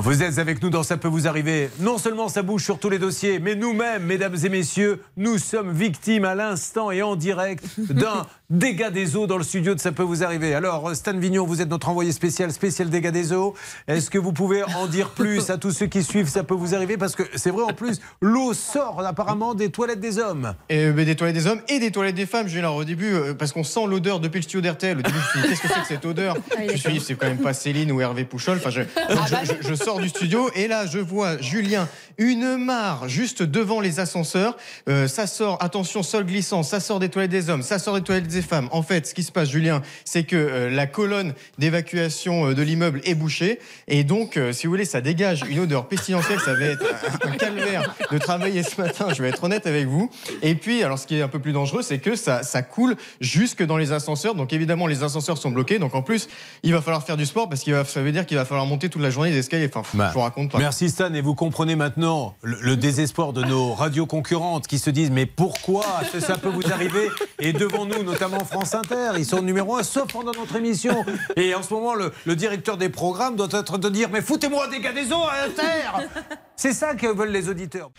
Vous êtes avec nous dans Ça peut vous arriver. Non seulement ça bouge sur tous les dossiers, mais nous-mêmes, mesdames et messieurs, nous sommes victimes à l'instant et en direct d'un dégât des eaux dans le studio de Ça peut vous arriver. Alors, Stan Vignon, vous êtes notre envoyé spécial, spécial dégâts des eaux. Est-ce que vous pouvez en dire plus à tous ceux qui suivent Ça peut vous arriver? Parce que c'est vrai, en plus, l'eau sort apparemment des toilettes des hommes. Et, euh, des toilettes des hommes et des toilettes des femmes. Julien, au début, euh, parce qu'on sent l'odeur depuis le studio d'RTL. Au début, je me suis dit, qu'est-ce que c'est que cette odeur? Ah, Je me suis dit, c'est quand même pas Céline ou Hervé Pouchol. Enfin, je, ah, bah je, du studio. Et là, je vois Julien, une mare juste devant les ascenseurs. Euh, ça sort, attention, sol glissant, ça sort des toilettes des hommes, ça sort des toilettes des femmes. En fait, qui se passe, Julien, c'est que euh, la colonne d'évacuation euh, de l'immeuble est bouchée. Et donc, euh, si vous voulez, ça dégage une odeur pestilentielle. Ça va être un, calvaire de travailler ce matin, je vais être honnête avec vous. Et puis, alors, ce qui est un peu plus dangereux, c'est que ça, ça coule jusque dans les ascenseurs. Donc, évidemment, les ascenseurs sont bloqués. Donc, en plus, il va falloir faire du sport parce que ça veut dire qu'il va falloir monter toute la journée des escaliers. Enfin, bah, je vous raconte pas. Merci Stan. Et vous comprenez maintenant le, désespoir de nos radios concurrentes qui se disent mais pourquoi ça peut vous arriver? Et devant nous, notamment France Inter, ils sont numéro un, sauf pendant notre émission. Et en ce moment, le, directeur des programmes doit être de dire Mais foutez-moi des gars des eaux à Inter C'est ça que veulent les auditeurs.